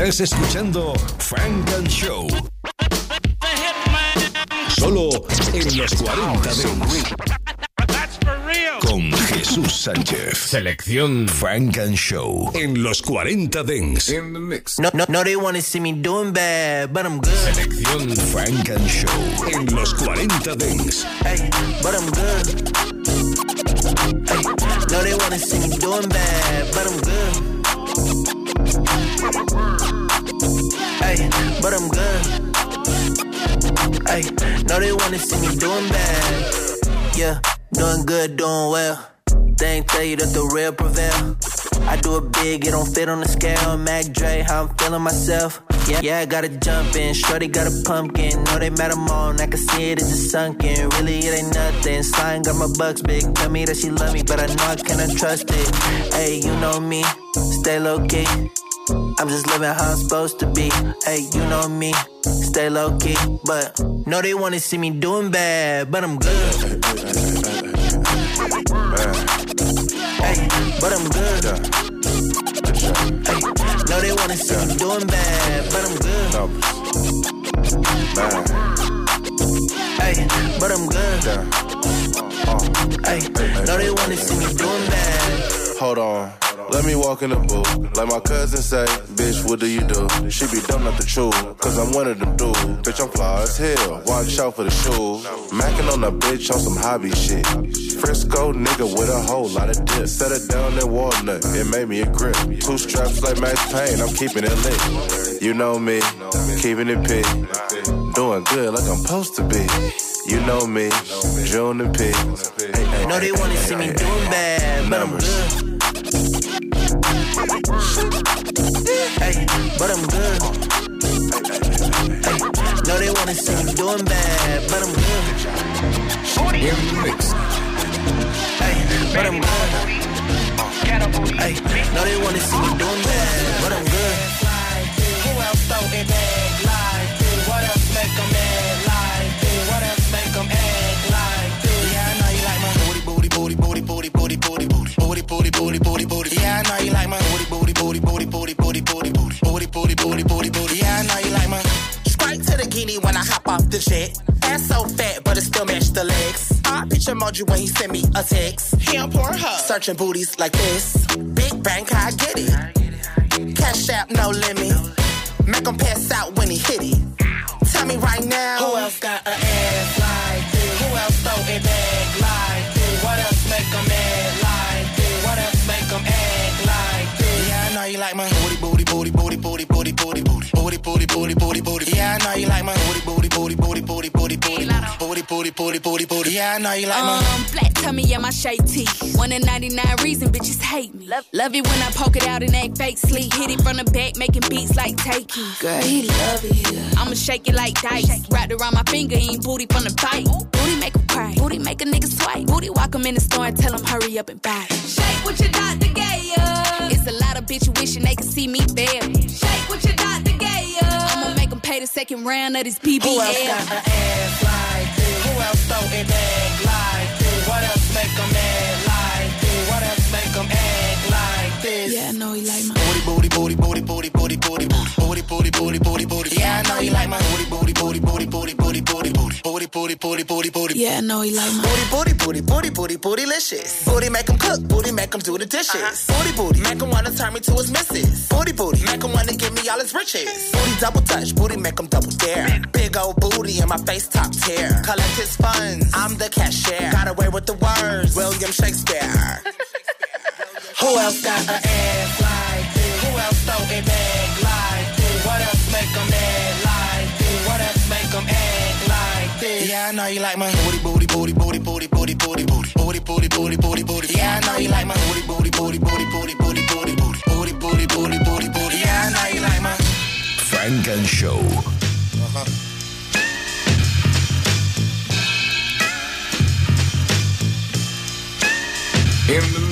Estás escuchando Frank and Show. Solo en los 40 Dents. Con Jesús Sánchez. Selección Frank and Show. En los 40 Dents. In the mix. No, no, no, they wanna see me doing bad, but I'm good. Selección Frank and Show. En los 40 Dents. Hey, but I'm good. Hey, no, they wanna see me doing bad, but I'm good. Hey, no, they wanna see me doing bad. Yeah, doing good, doing well. They ain't tell you that the real prevail. I do it big, it don't fit on the scale. Mac Dre, how I'm feeling myself. Yeah, yeah, I gotta jump in. Shorty got a pumpkin. Know they them on. I can see it, it's just sunken. Really, it ain't nothing. Slime got my bucks big. Tell me that she love me, but I know I cannot trust it. Hey, you know me. Stay low key. I'm just living how I'm supposed to be. Hey, you know me. Stay low key. But no, they wanna see me doing bad. But I'm good. Hey, but I'm good. Hey, no, they wanna see me doing bad, but I'm good. Hey, but I'm good. Hey, no, they wanna see me doing bad. Hold on. Let me walk in the booth. Like my cousin say, bitch, what do you do? She be dumb not the truth, cause I'm one of them dudes. Bitch, I'm fly as hell. Watch out for the shoes. Macking on a bitch on some hobby shit. Frisco nigga with a whole lot of dip. Set it down in walnut, it made me a grip. Two straps like Max Payne, I'm keeping it lit. You know me, keeping it pit. Doing good like I'm supposed to be. You know me, June and P. No, they wanna see me doing bad, but I'm good. Hey, but I'm good. Hey, no, they wanna see me doing bad, but I'm good. The mix. Hey, but I'm good. Hey, no, they wanna see me doing bad, but I'm good. Emoji when he send me a text. He on Pornhub, searching booties like this. Big bank, I get it. Cash app, no limit. Make him pass out when he hit it. Tell me right now. Booty, booty, booty, booty, booty. Yeah, I know you like my. Um, flat tummy, yeah, my shape T. One in 99 reason bitches hate me. Love, love it when I poke it out and act fake sleep. Hit it from the back, making beats like takey. Girl, he love it. I'ma shake it like dice. Wrapped around my finger, ain't booty from the bite. Booty make him cry. Booty make a nigga swipe. Booty walk him in the store and tell him hurry up and buy. Shake what your doctor gave ya. It's a lot of bitch wishing they could see me fail. Shake what your doctor gave ya. I'ma make him pay the second round of this PBL. Who else got an ass like this? Who else throw it back like this? What else make 'em act like this? What else make 'em act like this? Yeah, I know he like my Booty, booty, booty, booty, booty, booty, booty, booty, booty, booty, booty, booty. Yeah, I know you like my booty, booty, booty, booty, booty, booty, booty, booty, booty, booty, booty, booty. Yeah, I know he like my Booty, booty, booty, booty, booty, bootylicious. Booty make 'em cook, booty make 'em do the dishes. Uh-huh. Booty, booty, make 'em wanna turn me to his missus. Booty, booty, make 'em wanna give me all his riches. Booty double touch, booty make 'em double dare. Big old booty in my face top tier. Collect his funds, I'm the cashier. Got away with the words, William Shakespeare. Who else got an ass Yeah, I know you like my booty, booty, booty, booty, booty, booty, booty, booty, booty, booty, booty, booty, booty. Yeah, I know you like my booty, booty, booty, booty, booty, booty, booty, booty, booty, booty, booty, booty, booty. Yeah, I know you like my. Funk and Show. In the mix.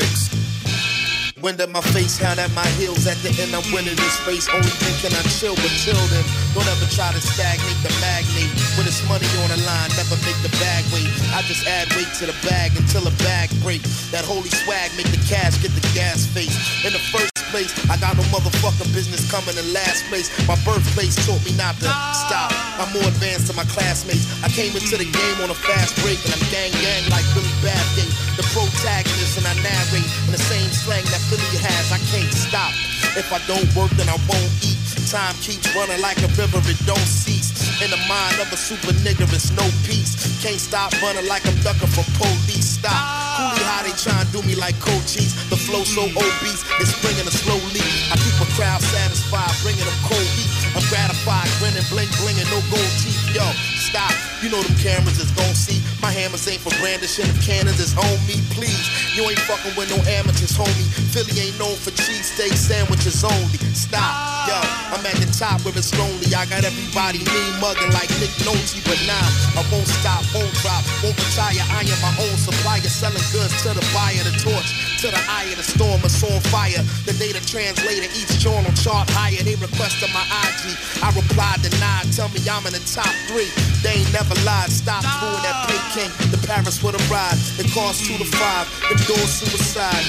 Wind at my face, hand at my heels. At the end, I'm winning this race. Only thinking I chill, till then, Don't ever try to stagnate the magnate. When it's money on the line, never make the bag wait. I just add weight to the bag until a bag break. That holy swag make the cash get the gas face. In the first place, I got no motherfucking business coming in last place. My birthplace taught me not to stop. I'm more advanced than my classmates. I came into the game on a fast break and I'm gang gang like Billy Bathgate. The protagonist and I narrate in the same slang that Philly has. I can't stop. If I don't work, then I won't eat. Time keeps running like a river, it don't cease. In the mind of a super nigga, it's no peace. Can't stop running like I'm ducking from police. Stop. Coolie how they try and do me like coaches. The flow so obese, it's bringing a slow leak. I keep a crowd satisfied, bringing them cold heat. I'm gratified, grinning, bling, blinging, no gold teeth. Yo, stop. You know them cameras is gon' see. My hammers ain't for brandishing. If cannons is on me, please. You ain't fucking with no amateurs, homie. Philly ain't known for cheesesteak sandwiches only. Stop, yo. I'm at the top where it's lonely. I got everybody mean mugging like Nick Nolte, but nah, I won't stop, won't drop, won't retire. I am my own supplier, selling goods to the buyer, the torch to the eye of the storm. It's on fire. The data translator, each journal chart higher. They requested my IG. I replied, denied. Tell me I'm in the top three. They ain't never lied. Stop fooling that pink The Paris with a ride. It costs two to five. Them doors suicide.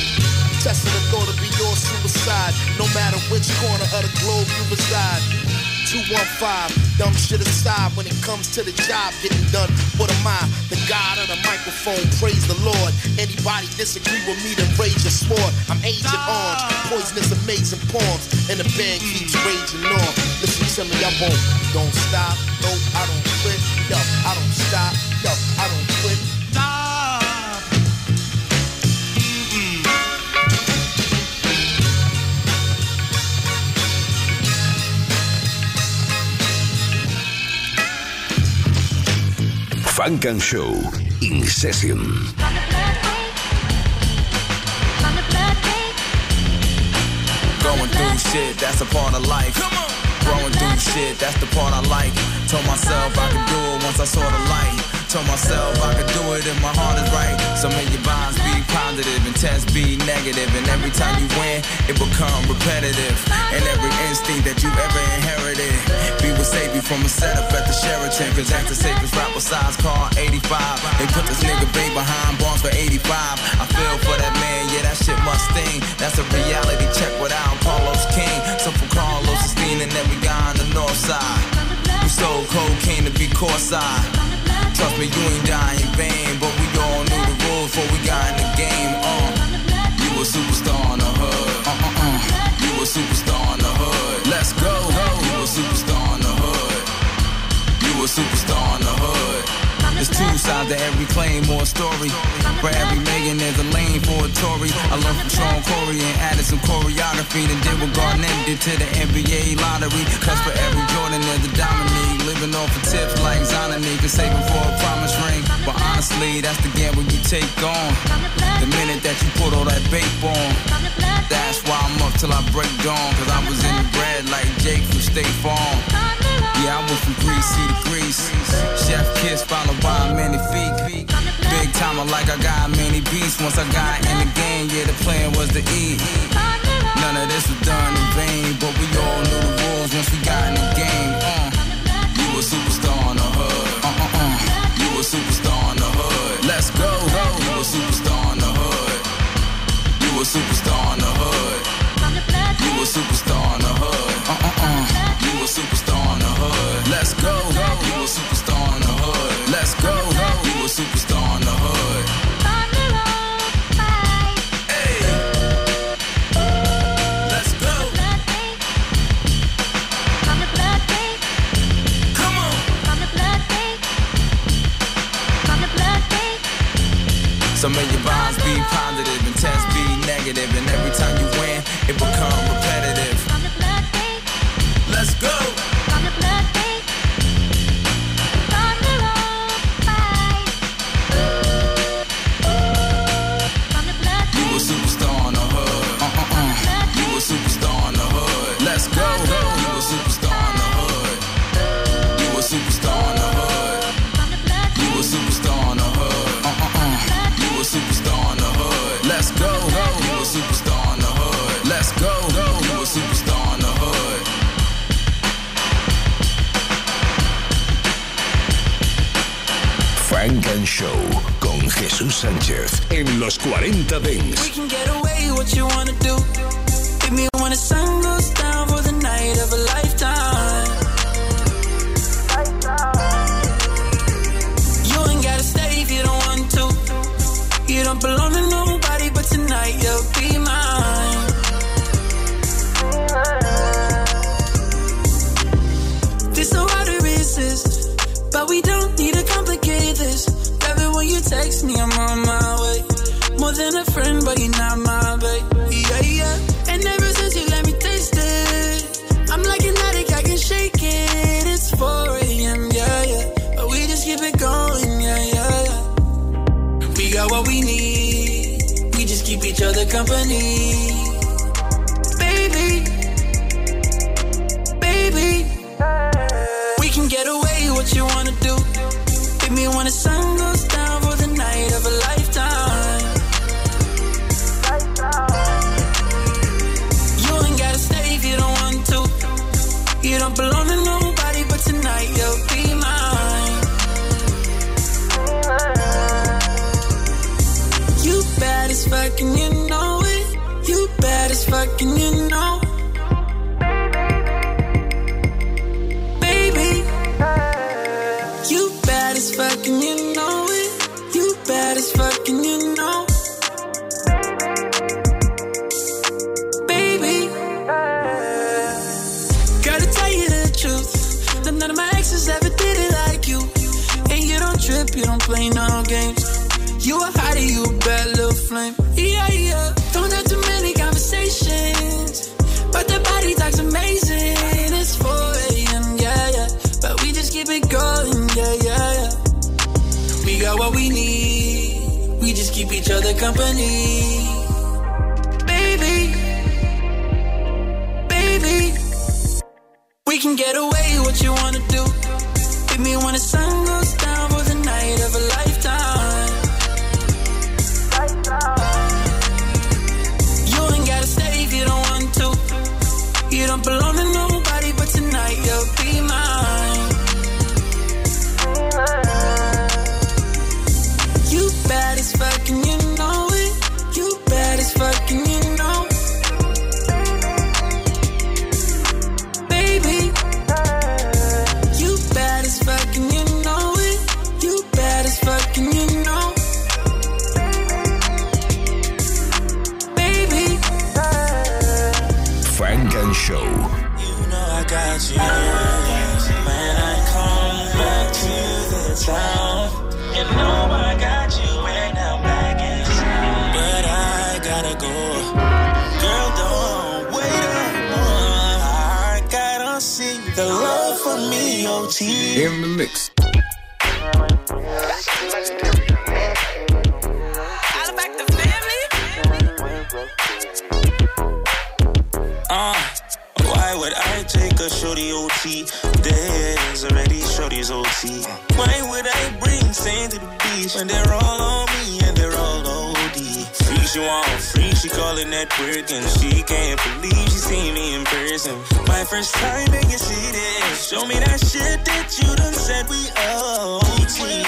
Testing the thought to be your suicide. No matter which corner of the globe you reside. 215, dumb shit aside when it comes to the job getting done. What am I? The God of the microphone, praise the Lord. Anybody disagree with me, then rage your sword. I'm Agent Orange, poisonous, amazing poems, and the band keeps raging on. Listen to me, I won't, don't stop, no, I don't quit, yo, I don't stop, Funk and Show in session. Going through shit, that's a part of life. Growing through shit, that's the part I like. Told myself I could do it once I saw the light. Told myself I could do it if my heart is right. So may your bonds be positive and tests be negative. And every time you win, it become repetitive. And every instinct that you ever inherited, be what save you from a setup at the Sheraton. Cause that's the safest rap besides car 85. They put this nigga Bay behind bars for 85. I feel for that man, yeah, that shit must sting. That's a reality check without Carlos King. So for Carlos Esteem and every guy on the north side. We sold cocaine to be courtside. Trust me, you ain't dying in vain, Sides to every claim or story. For every Megan, there's a lane for a Tory. I learned from Sean Corey and added some choreography. Then did what Garnett did to the NBA lottery. Cause for every Jordan, there's a Dominique. Living off of tips like Zonani. Can save for a promise ring. But honestly, that's the gamble you take on. The minute that you put all that bait on. That's why I'm up till I break dawn. Cause I was in the bread like Jake from State Farm. Yeah, I went from greasy to grease. Chef kiss followed by many feet. Big timer like I got many beats. Once I got in the game, yeah, the plan was to eat. None of this was done in vain, but we all knew the rules once we got in the game. Superstar each other company. She calling that work and she can't believe she seen me in person. My first time in your city. Show me that shit that you done said we OT.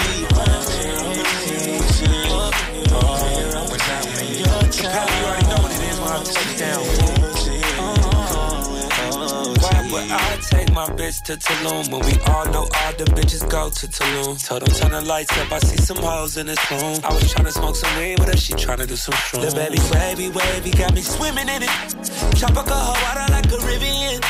Probably bitch to Tulum when we all know all the bitches go to Tulum? Told them turn the lights up, I see some hoes in this room. I was trying to smoke some weed but she trying to do some shrooms. The baby wavy, wavy, got me swimming in it. Chop a hoe out of like Caribbean.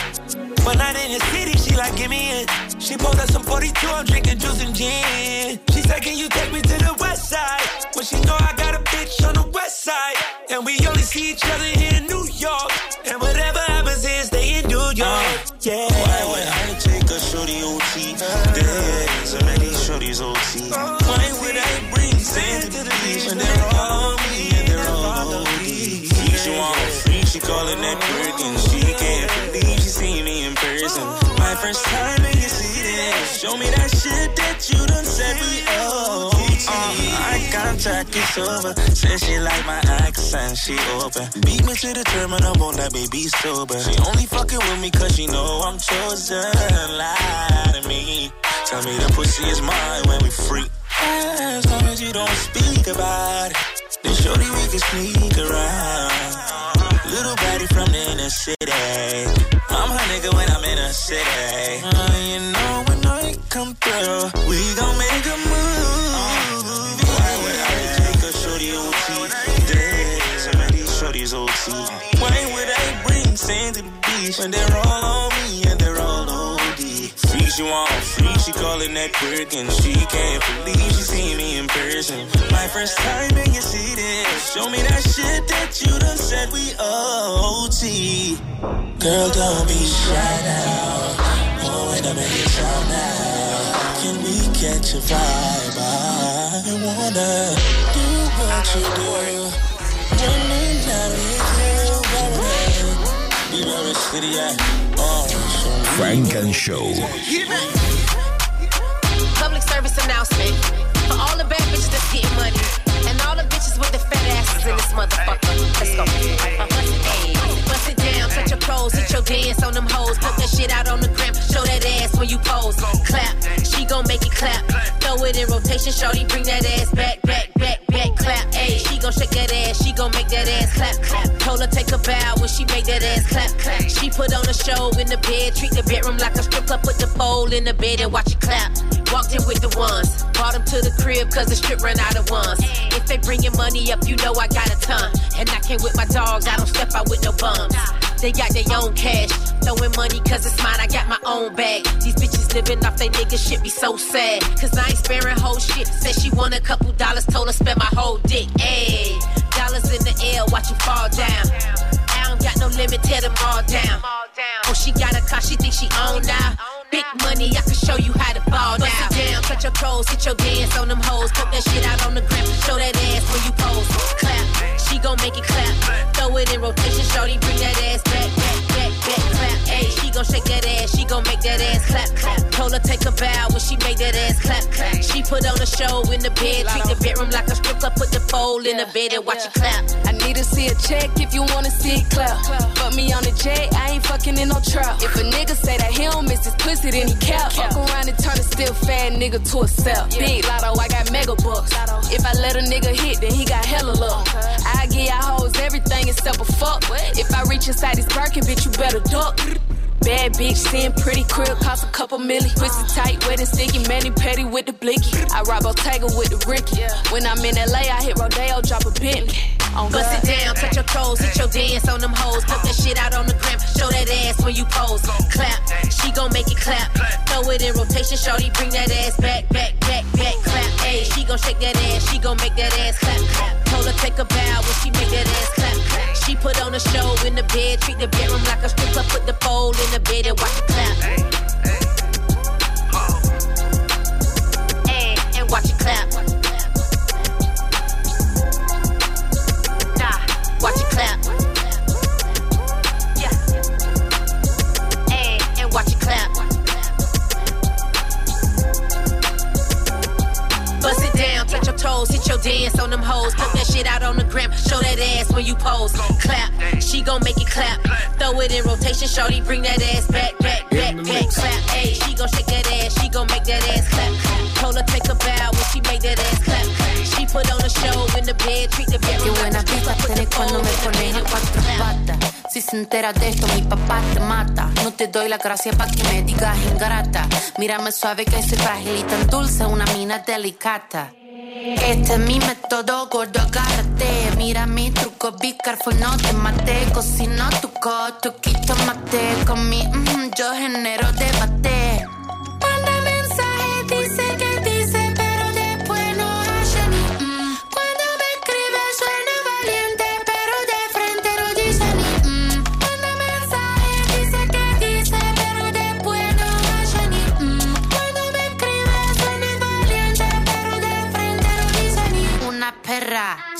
One night in the city, she like, give me in. She pulled up some 42, I'm drinking juice and gin. She said, can you take me to the west side? Well, she know I got a bitch on the west side. And we only see each other in New York. And whatever happens is stay in New York. Uh, yeah. Calling that and she can't believe she seen me in person. My first time in your city. Show me that shit that you done said we OT. Uh, eye contact is over. Said she like my accent, she open. Beat me to the terminal, won't let me be sober. She only fucking with me cause she know I'm chosen. Lie to me. Tell me the pussy is mine when we free. As long as you don't speak about it, then shorty we can sneak around. Little baddie from the inner city. Callin' that and she can't believe she see me in person. My first time and you see this. Show me that shit that you done said we OT. Girl, don't be shy now. Oh, wait a minute, try now. Can we catch a vibe? I wanna do what you do. Out of here, Be very city, yeah. Oh, Funk and Show. Announcement for all the bad bitches that's getting money and all the bitches with the fat asses in this motherfucker. Let's go. Hey, bust it down, touch your clothes, hit your dance on them hoes, put that shit out on the gram, show that ass when you pose. Clap, she gon' make it clap. Throw it in rotation, shorty, bring that ass back, back, back, back, clap. Hey, she gon' shake that ass, she gon' make that ass clap, clap. Told her take a bow when she make that ass clap, clap. She put on a show in the bed, treat the bedroom like a strip club, put the pole in the bed and watch it clap. Walked in with the ones, brought them to the crib cause the strip ran out of ones. If they bringin' money up, you know I got a ton. And I came with my dogs, I don't step out with no bums. They got their own cash, throwing money cause it's mine, I got my own bag. These bitches living off they nigga shit be so sad. Cause I ain't sparing whole shit. Said she want a couple dollars, told her spend my whole dick. Ayy, dollars in the air, watch you fall down. I don't got no limit, tear them all down. Oh, she got a car, she think she own now. Big money, I can show you how to ball now. Bust it down, cut your clothes, hit your dance on them hoes. Put that shit out on the gram, show that ass when you pose. Clap, she gon' make it clap. Throw it in rotation, shorty, bring that ass back, back, back, back, clap. Hey, she gon' shake that ass, she gon' make that ass clap, clap. Told her take a bow when she make that ass clap, clap. She put on a show in the bed, treat the bedroom like a strip club, put the pole in the bed and watch it clap. I need to see a check if you wanna see it clap. Fuck me on the jet, I ain't fucking in no trap. If a nigga say that he don't miss his pussy, then he cap. Fuck around and turn a still fat nigga to a sell. Big lotto, I got mega bucks. If I let a nigga hit, then he got hella luck. I give y'all hoes everything except a fuck. If I reach inside this Birkin, bitch, you better duck. Bad bitch, seeing pretty crib, cost a couple milli. Pussy tight, wet and sticky, Manny Petty with the blicky. I rob Bottega with the Ricky. When I'm in LA, I hit Rodeo, drop a Bentley. On Bust it down, touch your toes, hit your dance on them hoes. Put that shit out on the gram, show that ass when you pose. Clap, she gon' make it clap. Throw it in rotation, shorty, bring that ass back, back, back, back, clap. Hey, she gon' shake that ass, she gon' make that ass clap, clap. Told her take a bow when she make that ass clap. She put on a show in the bed, treat the bedroom like a strip club, put the pole in the bed and watch it clap. Touch hit your dance on them hoes. Put that shit out on the gram, show that ass when you pose. Clap, she gon' make it clap. Throw it in rotation, shorty, bring that ass back, back, back, back, clap. Hey, she gon' shake that ass, she gon' make that ass clap. Told her take a bow when she make that ass clap. She put on a show in the bed, treat the Qué like buena a strip pinta club, put the tenés cuando me pones bed watch cuatro patas. Si se entera de esto, mi papá te mata. No te doy la gracia pa' que me digas ingrata. Mírame suave que soy frágil y tan dulce, una mina delicata. Este es mi método, gordo, agárrate. Mira mi truco, be careful, no te mate. Cocino tu coto, quito mate. Con mi mm, yo genero debate.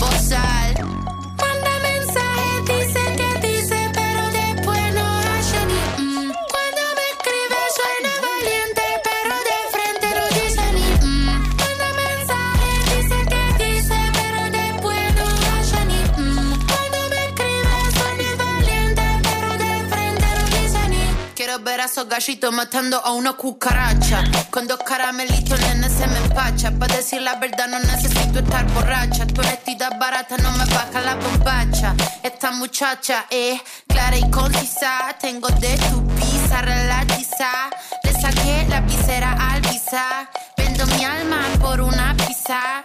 both. Gallitos matando a una cucaracha. Con dos caramelitos, nene se me empacha. Para decir la verdad, no necesito estar borracha. Tu honestidad barata no me baja la bombacha. Esta muchacha es clara y concisa. Tengo de tu pizza relatiza. Le saqué la visera al visa. Vendo mi alma por una pizza.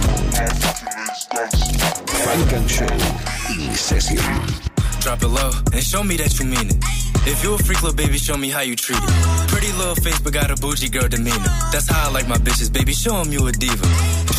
Funk and session. Drop it low and show me that you mean it. If you a freak, little baby, show me how you treat it. Pretty little face, but got a bougie girl demeanor. That's how I like my bitches, baby. Show 'em you a diva.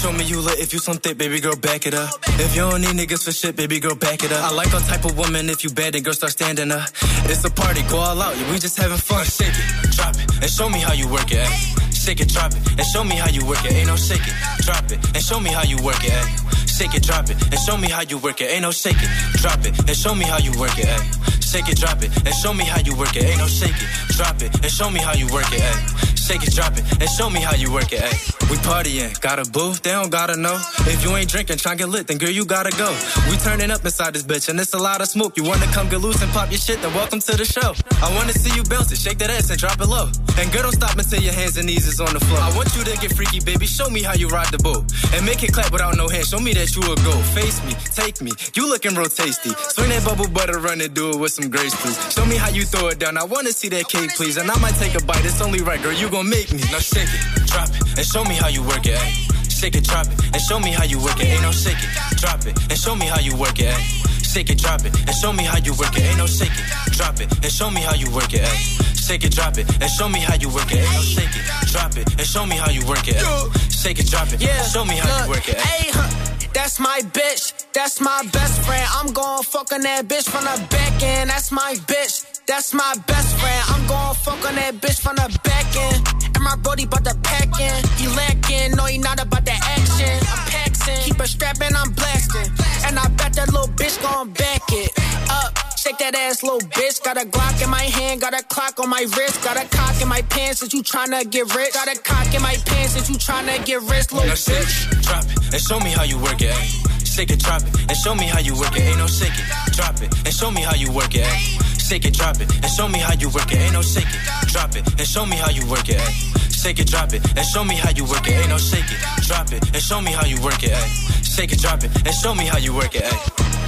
Show me you lit if you something, baby girl, back it up. If you don't need niggas for shit, baby girl, back it up. I like all type of woman. If you bad, then girl, start standing up. It's a party, go all out. We just having fun. Shake it, drop it, and show me how you work it. Ay. Shake it, drop it, and show me how you work it. Ain't no shake it, drop it, and show me how you work it. Ay. Shake it, drop it, and show me how you work it. Ain't no shake it, drop it, and show me how you work it. Ay. Shake it, drop it, and show me how you work it. Ain't no shake it, drop it, and show me how you work it. Ay. Shake it, drop it, and show me how you work it. Ay. We partying, got a booth, they don't gotta know. If you ain't drinking, try get lit, then girl, you gotta go. We turning up inside this bitch, and it's a lot of smoke. You wanna come get loose and pop your shit, then welcome to the show. I wanna see you bounce it, shake that ass and drop it low. And girl, don't stop until your hands and knees is on the floor. I want you to get freaky, baby, show me how you ride the boat. And make it clap without no hands, show me that you a go. Face me, take me, you looking real tasty. Swing that bubble butter, run and do it with some grace, please. Show me how you throw it down, I wanna see that cake, please. And I might take a bite, it's only right, girl, you gon' make me. Now shake it, drop it, and show me how you work it, ayy. Shake it, drop it, and show me how you work it. Ain't no shake it, drop it, and show me how you work it, ayy. Shake it, drop it, and show me how you work it. Ain't no shake it, drop it, and show me how you work it, ayy. Shake it, drop it, and show me how you work it. Ain't no shake it, drop it, and show me how you work it. ayy. Shake it, drop it, yeah. show me how you work it. ayy. That's my bitch. That's my best friend. I'm gon' fuck on that bitch from the back end. That's my bitch. That's my best friend. I'm gon' fuck on that bitch from the back end. And my brody bout to pack in. He lacking, no, he not about that action. I'm paxing, keep a strap and I'm blasting. And I bet that little bitch gon' back it up. Shake that ass, little bitch. Got a Glock in my hand, got a clock on my wrist, got a cock in my pants since you tryna get rich. Got a cock in my pants since you tryna get rich, little Now shake bitch. it, drop it, and show me how you work it. Ay. Shake it, drop it, and show me how you work it. Ain't no shake it, drop it, and show me how you work it. Ay. Shake it, drop it, and show me how you work it. Ain't no shake it, drop it, and show me how you work it. Ay. Shake it, drop it, and show me how you work it. Ain't no shake it, drop it, and show me how you work it. Ay. Shake it, drop it, and show me how you work it. Ay.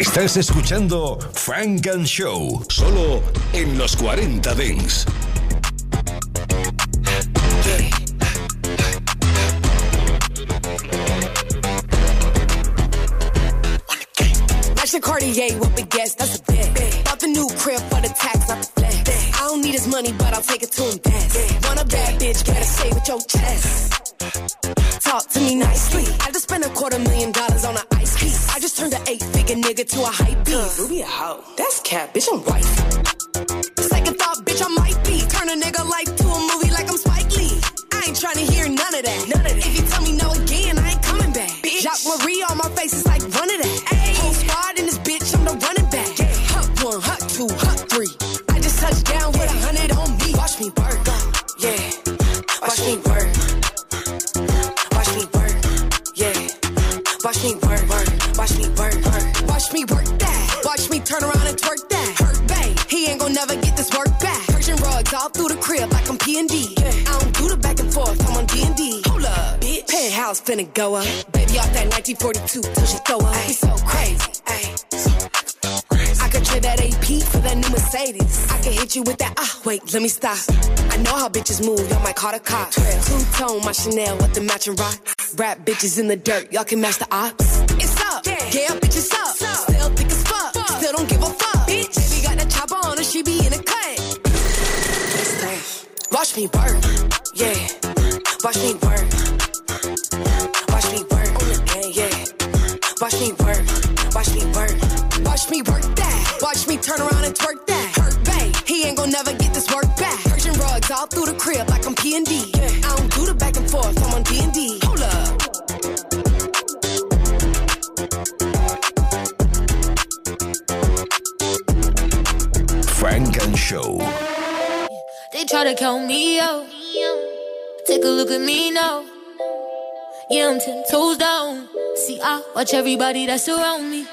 Estás escuchando Frank and Show, solo en los 40 Dents. Action Cartier with big gas, that's a bet. Bought the new crib for the tax, the flex. I don't need his money, but I'll take it to invest. Want a bad bitch, gotta say with your chest. Talk to me nicely. I just spent a quarter million dollars on an ice piece. I just turned an eight figure nigga to a hype beast. Ruby a hoe. That's cap, bitch, I'm white. Second thought, bitch, I might be. Turn a nigga life to a movie like I'm Spike Lee. I ain't trying to hear none of that. None of that. If you tell me no again, I ain't coming back. Bitch. Jacques Marie on my face is like run of that. Ayy. Whole squad in this bitch, I'm the running back. Hut one, hut two, hut three. Finna go up. Baby off that 1942 till she throw up. Be so crazy. Ay. I could trade that AP for that new Mercedes. I can hit you with that. Ah, wait, let me stop. I know how bitches move. Y'all might call the cops. Two tone, my Chanel with the matching rock. Rap bitches in the dirt. Y'all can match the ops. It's up. Yeah, bitch, it's up. Still thick as fuck. Still don't give a fuck. Bitch, baby got the chopper on her. She be in the cut. Watch me work. Yeah. Watch me work. Watch me work. Watch me work. Watch me work that. Watch me turn around and twerk that. Hurt Bay, he ain't gonna never get this work back. Persian rugs all through the crib like I'm P and D. I don't do the back and forth. I'm on D and D. Hold up. Funk and Show. They try to count me out. Take a look at me now. Yeah, I'm ten toes down. See, I watch everybody that's around me.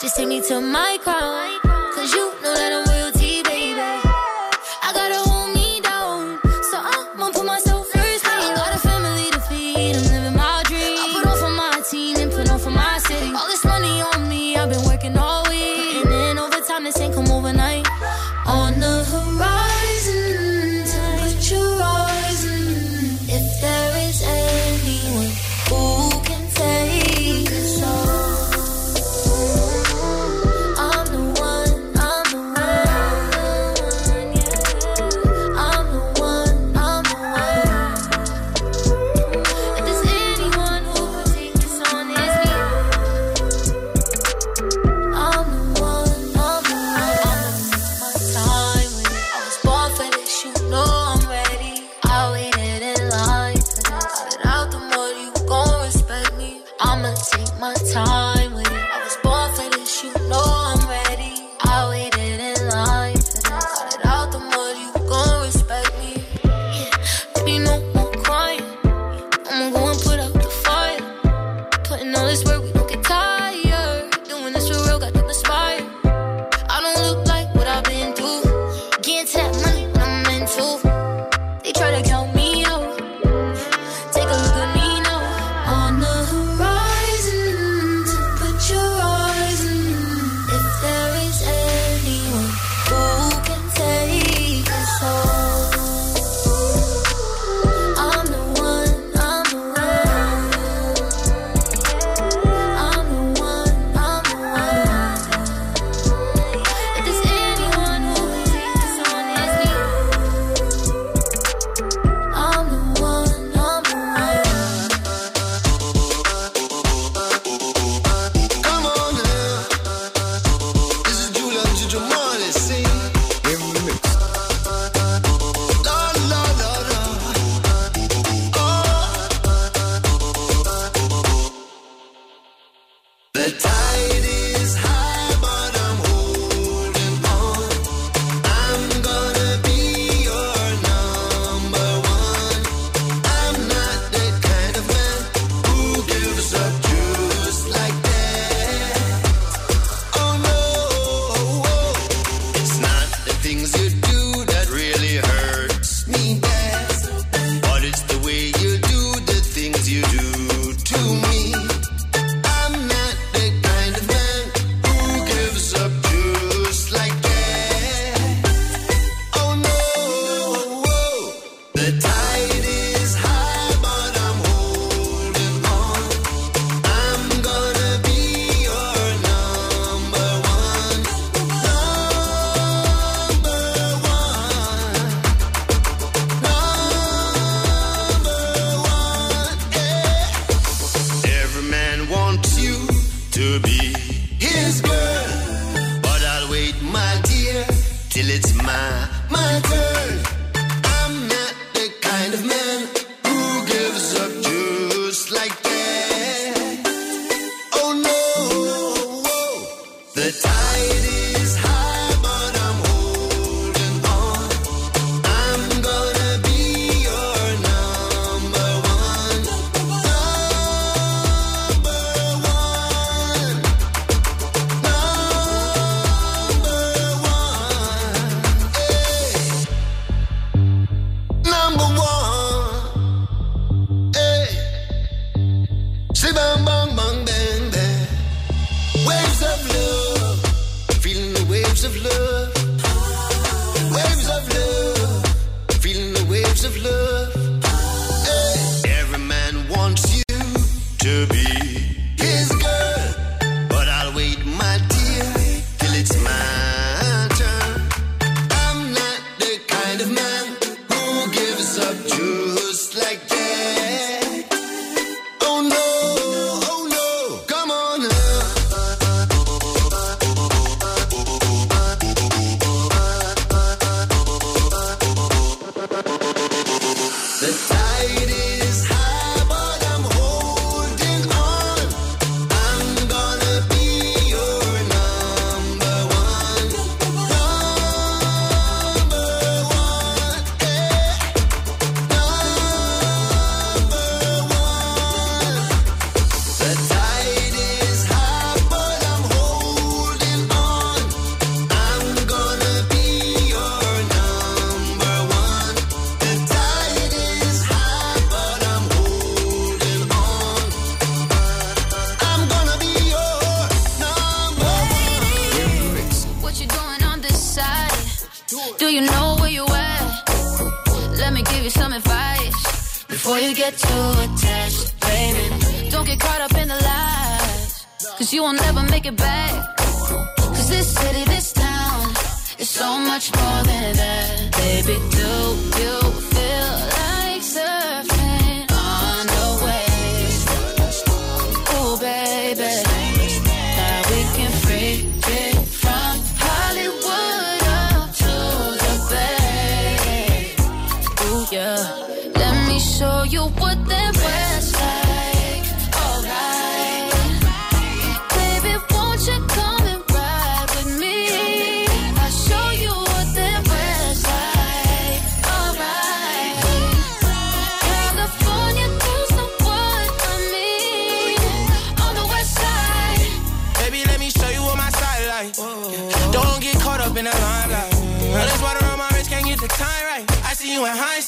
Just take me to my crown. Cause you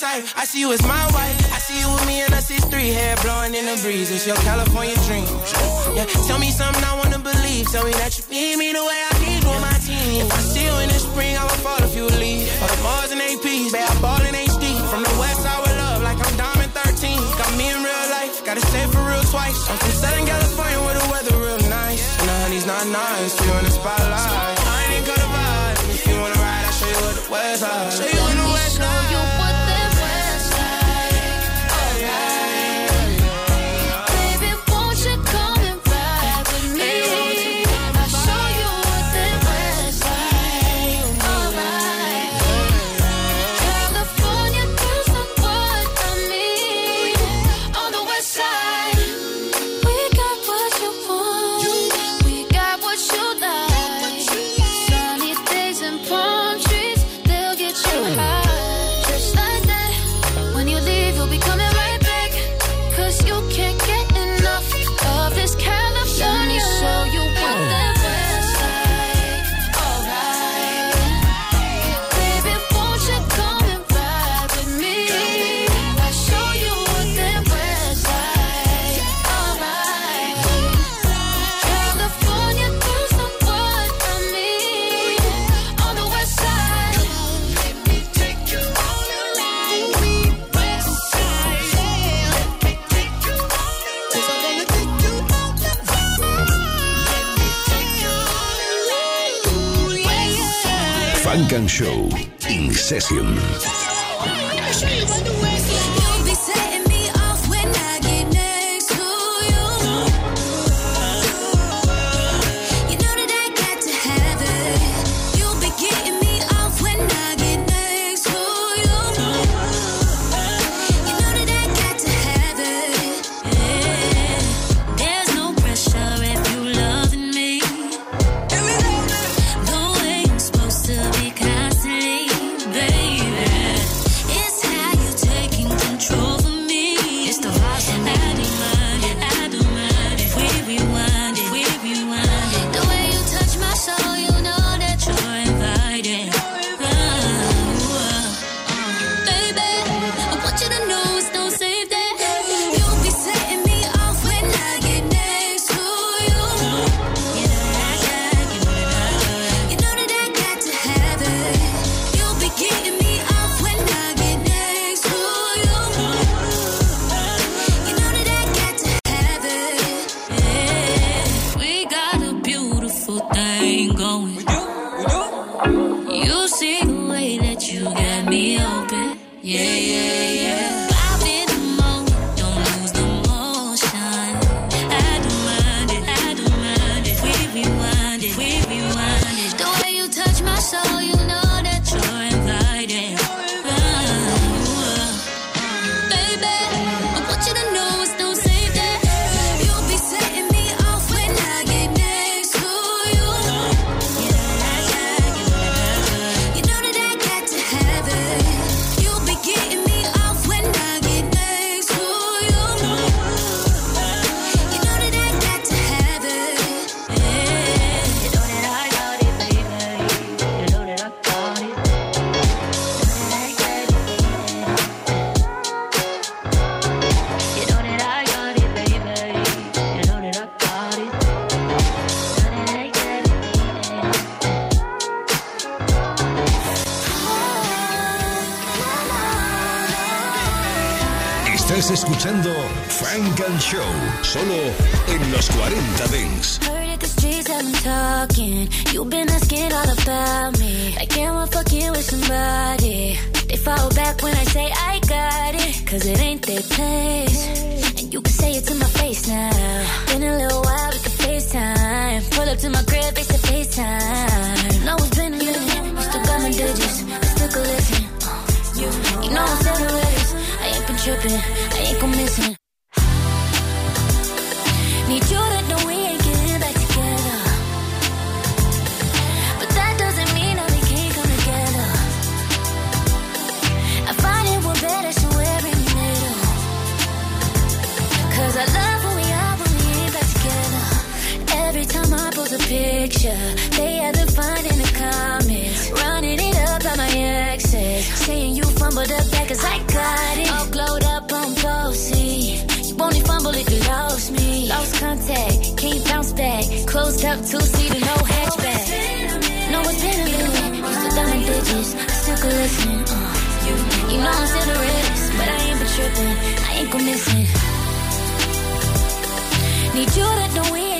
sight. I see you as my wife. I see you with me and us is three. Hair blowing in the breeze. It's your California dream. Yeah, tell me something I wanna believe. Tell me that you need me the way I need you on my team. If I see you in the spring, I will fall if you leave. All the Mars and APs, babe, I ball in HD. From the west, I would love like I'm Diamond 13. Got me in real life, gotta stay for real twice. I'm from Southern California where the weather real nice. And the honey's not nice, you in the spotlight. Funk and Show. In Session. they play. up, two seater, no hatchback. No, it's been a minute. Used to diamond digits, I still could listen. Uh, you know I'm still the realest, but I ain't been tripping. I ain't go missing. Need you to know it.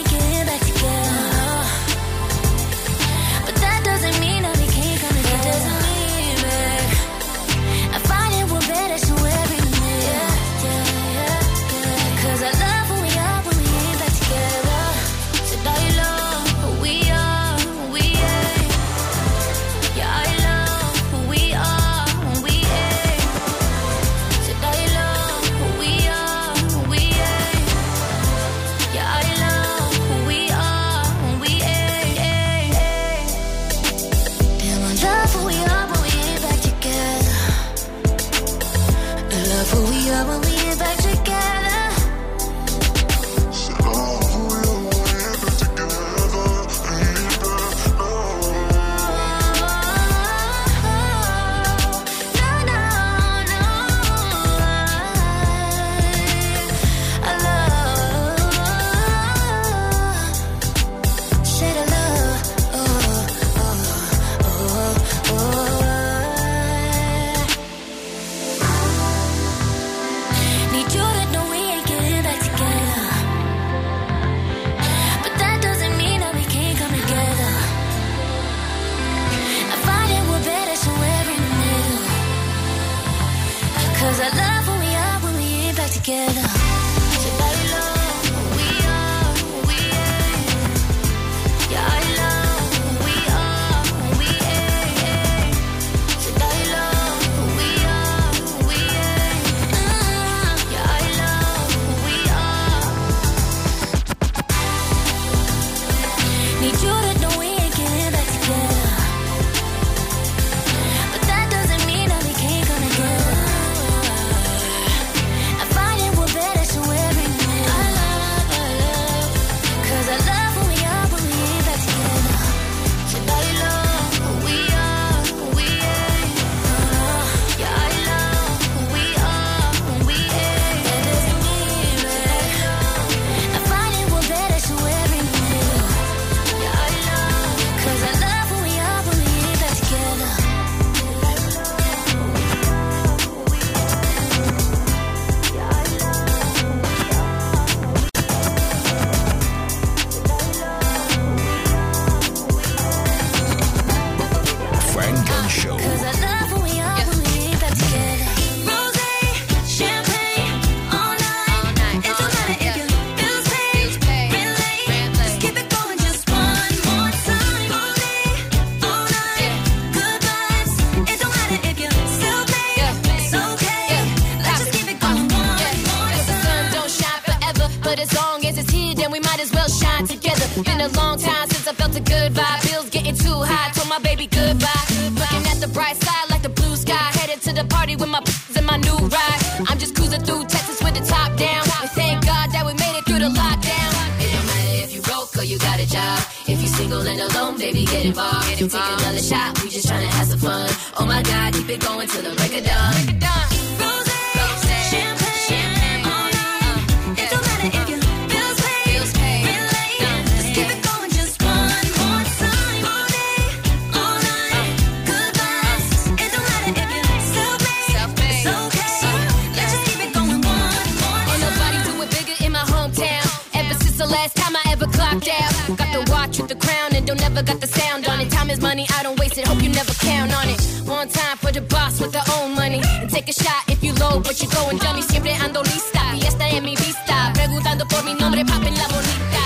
Last time I ever clocked out. Got the watch with the crown and don't never got the sound on it. Time is money, I don't waste it. Hope you never count on it. One time for the boss with their own money. And take a shot if you low, but you going dummy. Siempre ando lista. Y esta es mi vista. Preguntando por mi nombre, popping la bonita.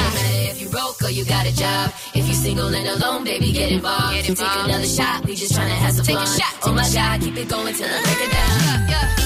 If you broke or you got a job. If you single and alone, baby, get involved. Get involved. Take another shot. We just tryna have some take fun. A shot, oh my God, keep it going till I break it down. Yeah.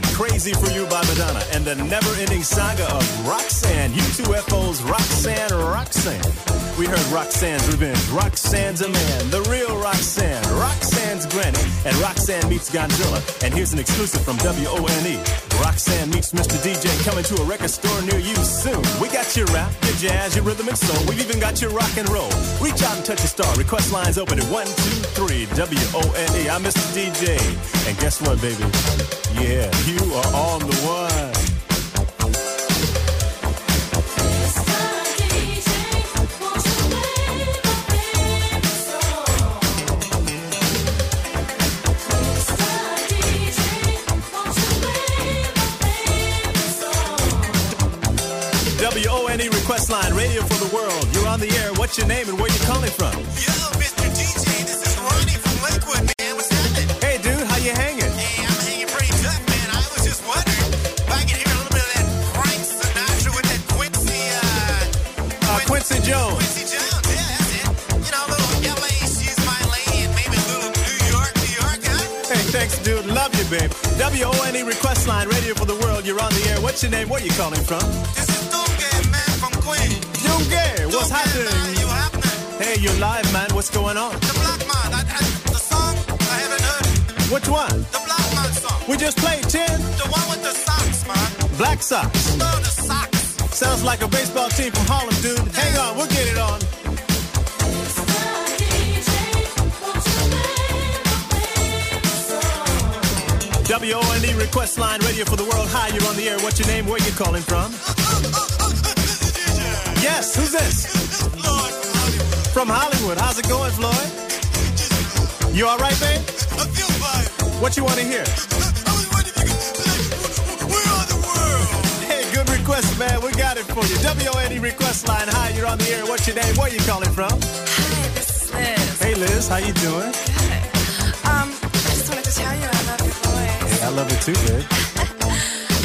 Crazy for You by Madonna, and the never ending saga of Roxanne, UTFO's Roxanne Roxanne. We heard Roxanne's Revenge, Roxanne's a Man, the real Roxanne, Roxanne's Granny, and Roxanne meets Godzilla. And here's an exclusive from WONE. Roxanne meets Mr. DJ coming to a record store near you soon. We got your rap, your jazz, your rhythm and soul. We've even got your rock and roll. Reach out and touch a star. Request lines open at 123 WONE. I'm Mr. DJ. And guess what, baby? Yeah, you are on the one. WONE request line, radio for the world. You're on the air. What's your name and where you calling from? WONE request line, radio for the world. You're on the air. What's your name? Where you calling from? This is Dunga, man, from Queens. Dunga, what's Dunga, happening? man, you happening? Hey, you're live, man. What's going on? The Black Man, I, I, the song, I haven't heard it. Which one? The Black Man song. We just played 10. The one with the socks, man. Black Sox. Oh, the socks. Sounds like a baseball team from Harlem, dude. Hang on, we'll get it on. WONE request line, radio for the world. Hi, you're on the air. What's your name? Where you calling from? Yes, who's this? From Hollywood. How's it going, Floyd? You all right, babe? I feel fine. What you want to hear? Hey, good request, man. We got it for you. WONE request line. Hi, you're on the air. What's your name? Where you calling from? Hi, this is Liz. Hey, Liz. How you doing? Good. Um, I just want to tell you I love your voice. Hey, I love it too, babe.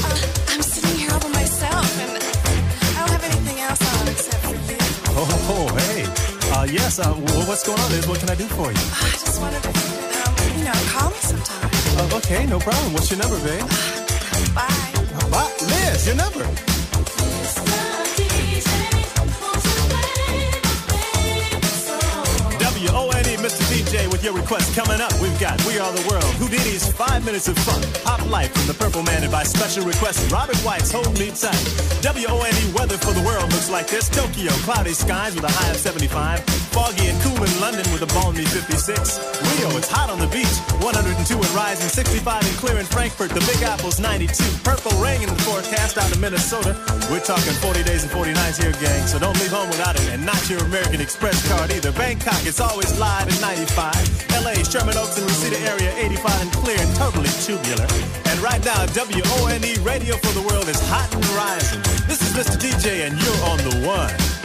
Uh, I'm sitting here all by myself, and I don't have anything else on except for you. Oh, hey. Uh, yes, uh, what's going on, Liz? What can I do for you? I just wanted to, um, you know, call me sometime. Uh, okay, no problem. What's your number, babe? Bye. Bye. Liz, your number. With your request coming up, we've got We Are the World, Whodini's Five Minutes of Funk, Pop Life from the Purple Man, and by special request, Robert White's Hold Me Tight. W-O-N-E weather for the world looks like this. Tokyo, cloudy skies with a high of 75. Foggy and cool in London with a balmy 56. Rio, it's hot on the beach, 102 and rising, 65 and clear in Frankfurt. The Big Apple's 92. Purple rain in the forecast out of Minnesota. We're talking 40 days and 40 nights here, gang, so don't leave home without it. And not your American Express card either. Bangkok, it's always live at 95. LA, Sherman Oaks and Reseda area, 85 and clear and totally tubular. And right now, WONE Radio for the World is hot and rising. This is Mr. DJ, and you're on the one.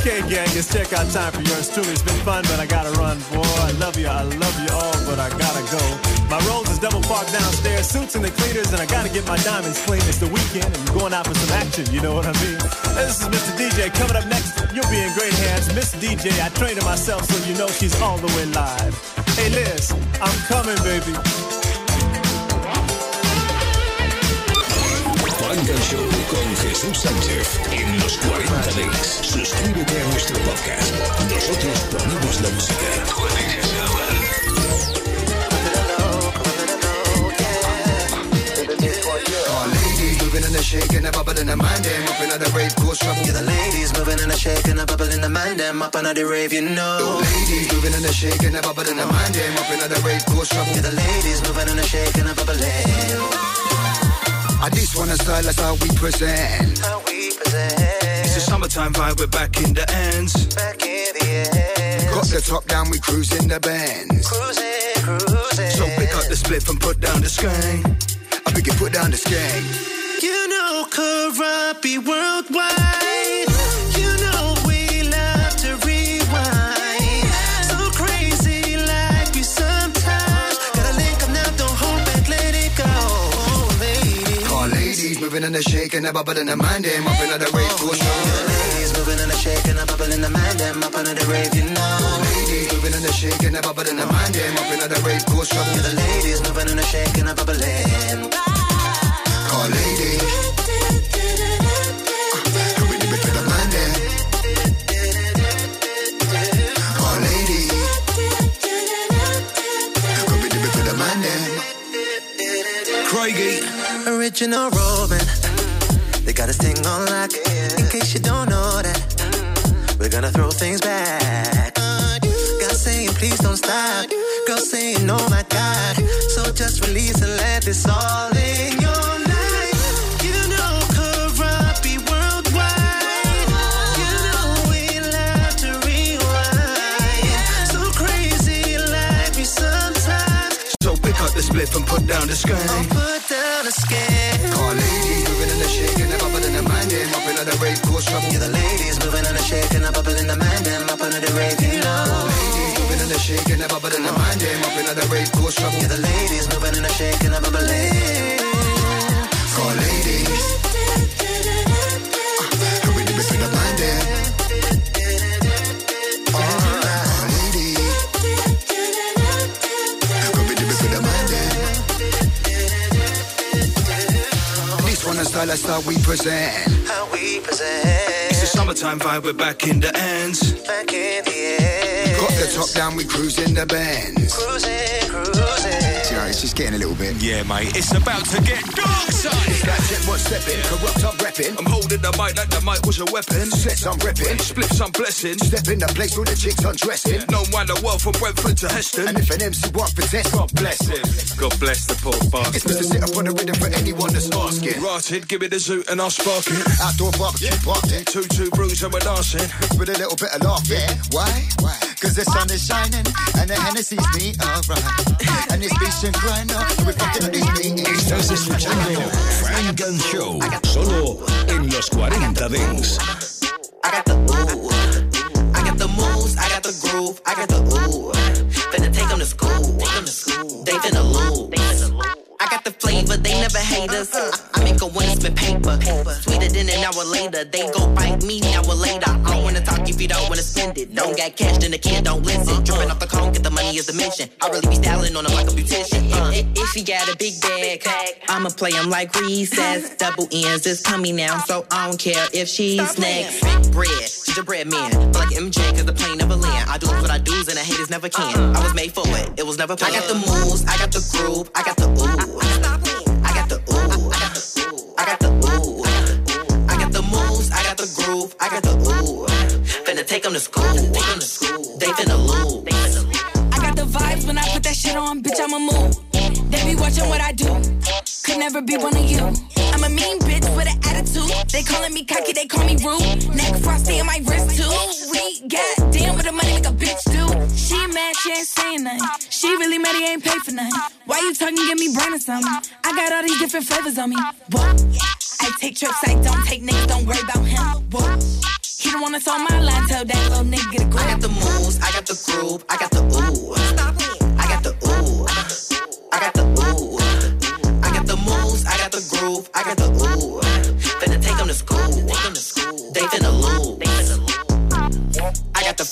Okay, gang, it's checkout time for yours truly. It's been fun, but I gotta run, boy. I love you, I love you all, but I gotta go. My rolls is double parked downstairs, suits and the cleaners, and I gotta get my diamonds clean. It's the weekend, and I'm going out for some action, you know what I mean? This is Mr. DJ. Coming up next, you'll be in great hands. Miss DJ, I trained her myself, so you know she's all the way live. Hey, Liz, I'm coming, baby. Funk and Show con Jesús Sánchez en los 40 Dents. Suscríbete a nuestro podcast. Nosotros ponemos la música. Ladies moving and a shaking, a bubble in the mind, them up in the rave, course trouble. Yeah, the ladies moving and a shaking, a bubble in the mind, them up under the rave, you know. Ladies moving and a shaking, a bubble in the mind, them up in the rave, course trouble. Yeah, the ladies moving and a shaking, a bubble I just wanna style, that's how we present. How we present. It's a summertime vibe, we're back in the ends. Back in the end. Got the top down, we cruising the bands. Cruising, cruising. So pick up the split and put down the skang. I pick it, put down the skang. You know Karabi worldwide. Moving and a shaking, a bubble in the mind, them up in the rave, course trouble. Ladies moving and a shaking, a bubble in the mind, them up under the rave, you know. Ladies moving and a shaking, a bubble in the mind, them up in the rave, course trouble. Yeah, the ladies moving and a shaking, a bubbling. Ladies. Come with me to the mind, them. Ladies. Come with me to the mind. Craigie. Original Robin. Got this thing on lock. In case you don't know that, we're gonna throw things back. God saying, please don't stop. Girl saying, oh my God. So just release and let this all in your life. You know, Karabi worldwide. You know we love to rewind. So crazy like we sometimes. So pick up the spliff and put down the skang. Put down the skin. Oh, in the course trouble. Yeah, the ladies moving and a shaking, a bubble in the mind, them up under the rave, you know. Ladies moving and a shaking, a bubble in the mind, them up in the rave, course trouble. Yeah, the ladies moving and a shaking, a bubbling. Ladies. Come with me to the mind, them. Oh, ladies. Me to the mind, we present. How we It's a summertime vibe, we're back in the ends. Back in the air. Got the top down, we cruising the bands. Cruising, cruising. Yeah, it's just getting a little bit. Yeah, mate, it's about to get dark, son. It's that jet one stepping, corrupt I'm repping. I'm holding the mic like the mic was a weapon. Sets I'm repping. Spliffs I'm blessing. Step in the place where the chicks undressing. No the world from Brentford to Heston. And if an MC want possess, God bless him. God bless the poor It's bastard. Mr. Sit up on the rhythm for anyone that's asking. Rotted, give me the zoot and I'll spark it. Outdoor barbecue party. Two two brews and we're dancing. With a little bit of laughing. Why? Why? Cause the sun is shining and the Hennessy's me alright. And it's beach and right now. We fucking this thing. Estás escuchando Funk and Show, solo en los 40 Dance. I got the ooh. I got the moves, I got the groove, I got the ooh. Finna take 'em to school. They finna lose. I got the flavor, they never hate us. I, I make a winner paper. Sweeter than an hour later. They gon' bite me an hour later. I don't wanna talk if you don't wanna spend it. Don't got cash, then the kid don't listen. Dripping off the cone, get the money is the mission. I really be styling on them like a beautician. Uh, if, she got a big bag, I'ma play 'em like recess. Double ends is coming now, so I don't care if she's next. Big bread, she's a bread man. Feel like MJ, cause the plane never land. I do what I do, and the haters never can. I was made for it, it was never planned. I got the moves, I got the groove, I got the ooh. I got the ooh. I got the moves, I got the groove, I got the ooh. Finna take 'em to school, they finna lose. I got the vibes when I put that shit on, bitch, I'ma move. They be watching what I do. Could never be one of you. I'm a mean bitch with an attitude. They calling me cocky, they call me rude. Neck frosty on my wrist too. We got damn with the money like a bitch do. She mad, she ain't saying nothing. She really mad, he ain't pay for nothing. Why you talking, give me brain or something? I got all these different flavors on me. Whoa. I take trips, I don't take niggas, don't worry about him. Whoa. He don't wanna on my line, tell that little nigga get a grip. I got the moves, I got the groove, I got the ooh. I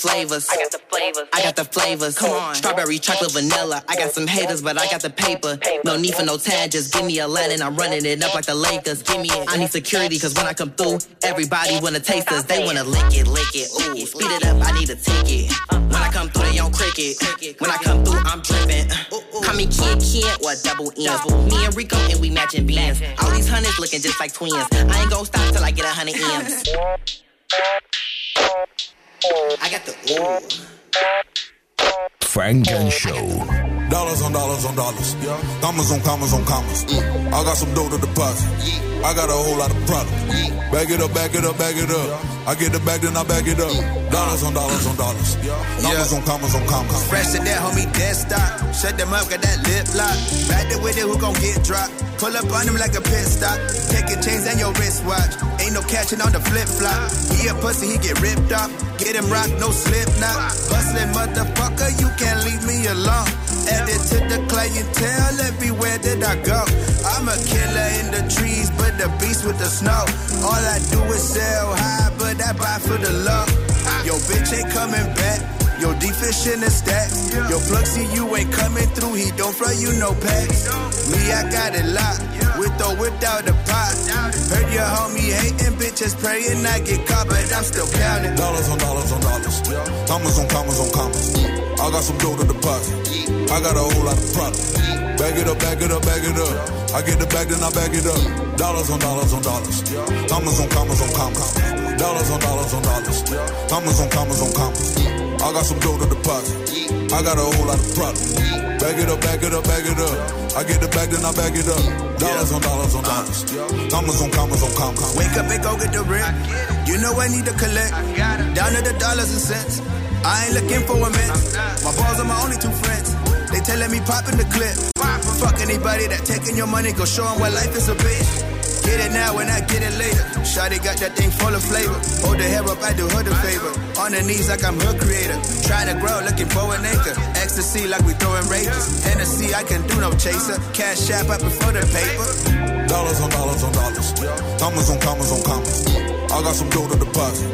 flavors. I got the flavors. I got the flavors. Come on. Strawberry, chocolate, vanilla. I got some haters, but I got the paper. No need for no tag, just give me a line and I'm running it up like the Lakers. Give me it. I need security, cause when I come through, everybody wanna taste us. They wanna lick it, lick it. Ooh, speed it up, I need a ticket. When I come through, they on cricket. When I come through, I'm dripping. Call me Kid Kid or Double M's. Me and Rico, and we matching beans. All these hundreds looking just like twins. I ain't gon' stop till I get a hundred M's. I got the ooh. Funk Show. Dollars on dollars on dollars. Commas on commas on commas. I got some dough to deposit. I got a whole lot of product. Bag it up, bag it up, bag it up. I get the bag, then I bag it up. Dollars on dollars on dollars. Commas on commas on commas. Fresh to that homie desktop. Shut them up, got that lip lock. Back there with it, who gon' get dropped? Pull up on him like a pit stop. Taking chains and your wristwatch. Ain't no catching on the flip flop. He a pussy, he get ripped off. Get him rock, no slip knot. Bustin' motherfucker, you can't leave me alone. Added to the clientele everywhere that I go. I'm a killer in the trees, but the beast with the snow. All I do is sell high, but I buy for the low. Yo, bitch ain't coming back. Yo, deficient in the stacks. Yo, see you ain't coming through. He don't throw you no packs. Me, I got it locked. With or without a pot. Heard your homie hating bitches praying I get caught, but I'm still counting. Dollars on dollars on dollars. Commas on commas on commas. I got some dough to deposit. I got a whole lot of product. Bag it up, bag it up, bag it up. I get the bag, then I bag it up. Dollars on dollars on dollars. Commas on commas on commas. Dollars on dollars on dollars. Commas on commas on commas. I got some dough to deposit. I got a whole lot of product. Bag it up, bag it up, bag it up. I get the bag, then I bag it up. Dollars on dollars on dollars. Commas on commas on commas. Wake up and go get the rent. You know I need to collect. Down to the dollars and cents. I ain't looking for a man. My balls are my only two friends. They telling me pop in the clip. Fuck anybody that taking your money, go show 'em what life is a bitch. Get it now and I get it later. Shawty got that thing full of flavor. Hold the hair up, I do her the favor. On the knees like I'm her creator. Trying to grow, looking for an acre. Ecstasy like we throwing rages. Hennessy, I can do no chaser. Cash app up before the paper. Dollars on dollars on dollars. Commas on commas on commas. I got some dough to deposit.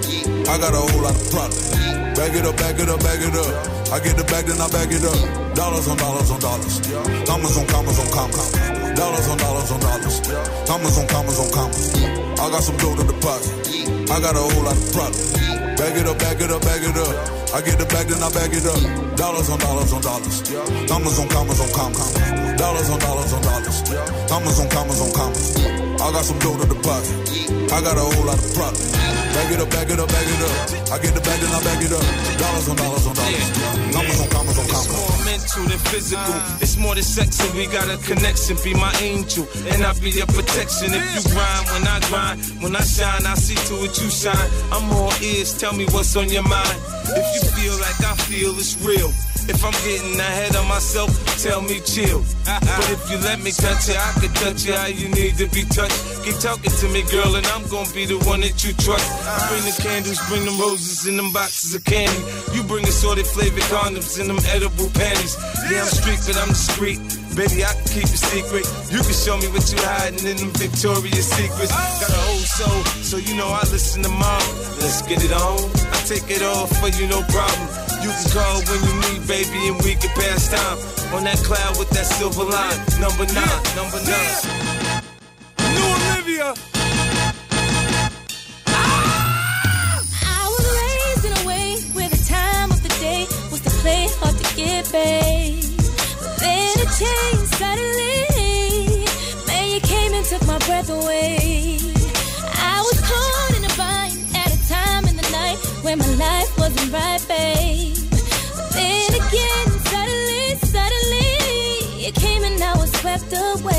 I got a whole lot of product. Bag it up, bag it up, bag it up. I get the bag, then I bag it up. Dollars on dollars on dollars. Commas on commas on commas. Dollars on dollars on dollars. Commas on commas on commas. I got some dough to deposit. I got a whole lot of product. Bag it up, bag it up, bag it up. I get the bag, then I bag it up. Dollars on dollars on dollars. Commas on commas on commas. Dollars on dollars on dollars. Commas on commas on commas. I got some dough to deposit. I got a whole lot of product. Back it up, back it up, back it up. I get the bag, then I back it up. Dollars on dollars on dollars. Commas on commas on commas. It's more mental than physical. It's more than sex, and we got a connection. Be my angel, and I'll be your protection. If you grind, when I grind, when I shine, I see to it you shine. I'm all ears. Tell me what's on your mind. If you feel like I feel, it's real. If I'm getting ahead of myself, tell me chill. but if you let me touch you, I can touch you how you need to be touched. Keep talking to me, girl, and I'm gonna be the one that you trust. Bring the candles, bring them roses in them boxes of candy. You bring assorted flavored condoms in them edible panties. Yeah, I'm street, but I'm discreet. Baby, I can keep a secret. You can show me what you're hiding in them Victoria's Secrets. Got a whole soul, so you know I listen to mom. Let's get it on. I take it all for you, no problem. You can call when you need, baby, and we can pass time. On that cloud with that silver line. Number nine, number nine. New Olivia. I breath away. I was caught in a bind at a time in the night when my life wasn't right, babe. But then again, suddenly, suddenly, it came and I was swept away.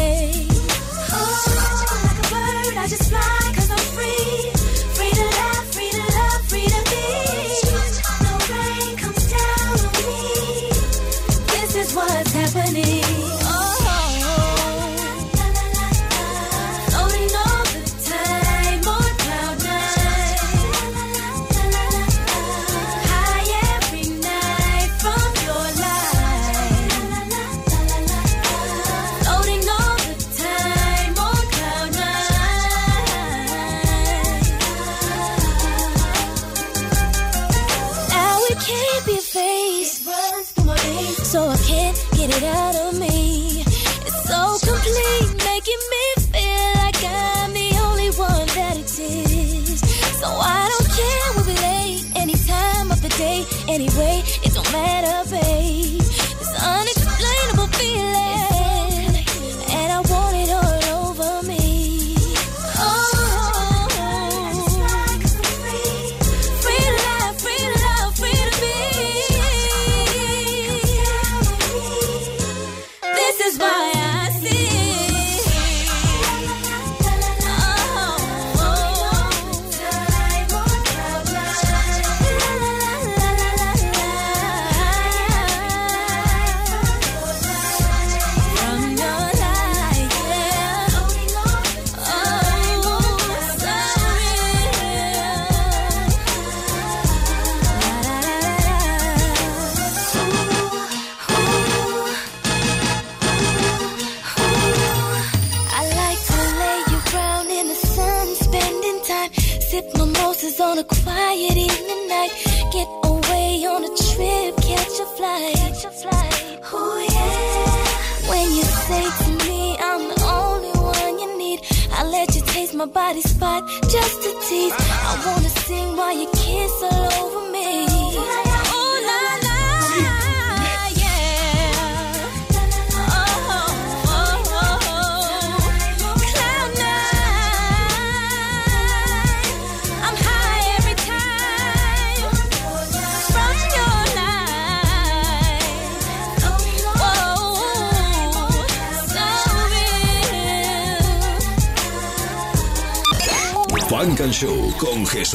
Anyway,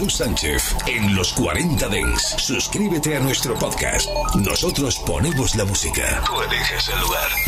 Jesús Sánchez en los 40 Dents. Suscríbete a nuestro podcast. Nosotros ponemos la música. Tú eliges el lugar.